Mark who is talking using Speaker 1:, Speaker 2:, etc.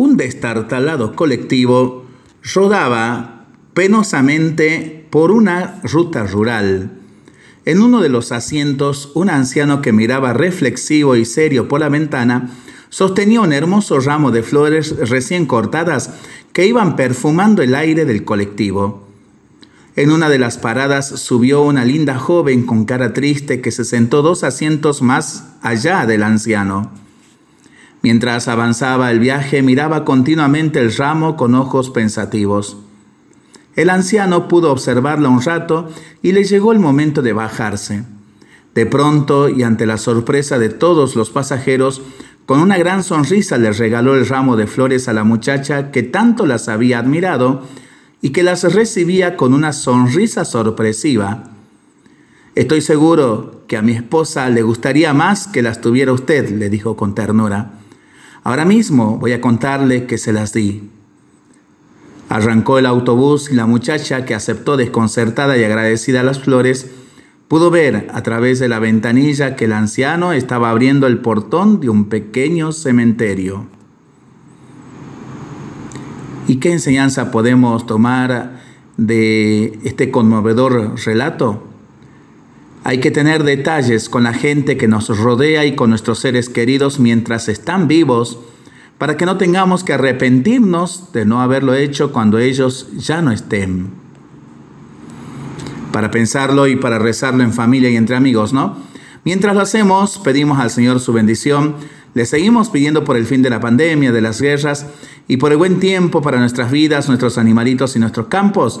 Speaker 1: un destartalado colectivo rodaba penosamente por una ruta rural. En uno de los asientos, un anciano que miraba reflexivo y serio por la ventana sostenía un hermoso ramo de flores recién cortadas que iban perfumando el aire del colectivo. En una de las paradas subió una linda joven con cara triste que se sentó dos asientos más allá del anciano. Mientras avanzaba el viaje miraba continuamente el ramo con ojos pensativos. El anciano pudo observarla un rato y le llegó el momento de bajarse. De pronto, y ante la sorpresa de todos los pasajeros, con una gran sonrisa le regaló el ramo de flores a la muchacha que tanto las había admirado y que las recibía con una sonrisa sorpresiva. Estoy seguro que a mi esposa le gustaría más que las tuviera usted, le dijo con ternura. Ahora mismo voy a contarle que se las di. Arrancó el autobús y la muchacha, que aceptó desconcertada y agradecida las flores, pudo ver a través de la ventanilla que el anciano estaba abriendo el portón de un pequeño cementerio. ¿Y qué enseñanza podemos tomar de este conmovedor relato? Hay que tener detalles con la gente que nos rodea y con nuestros seres queridos mientras están vivos para que no tengamos que arrepentirnos de no haberlo hecho cuando ellos ya no estén. Para pensarlo y para rezarlo en familia y entre amigos, ¿no? Mientras lo hacemos, pedimos al Señor su bendición, le seguimos pidiendo por el fin de la pandemia, de las guerras y por el buen tiempo para nuestras vidas, nuestros animalitos y nuestros campos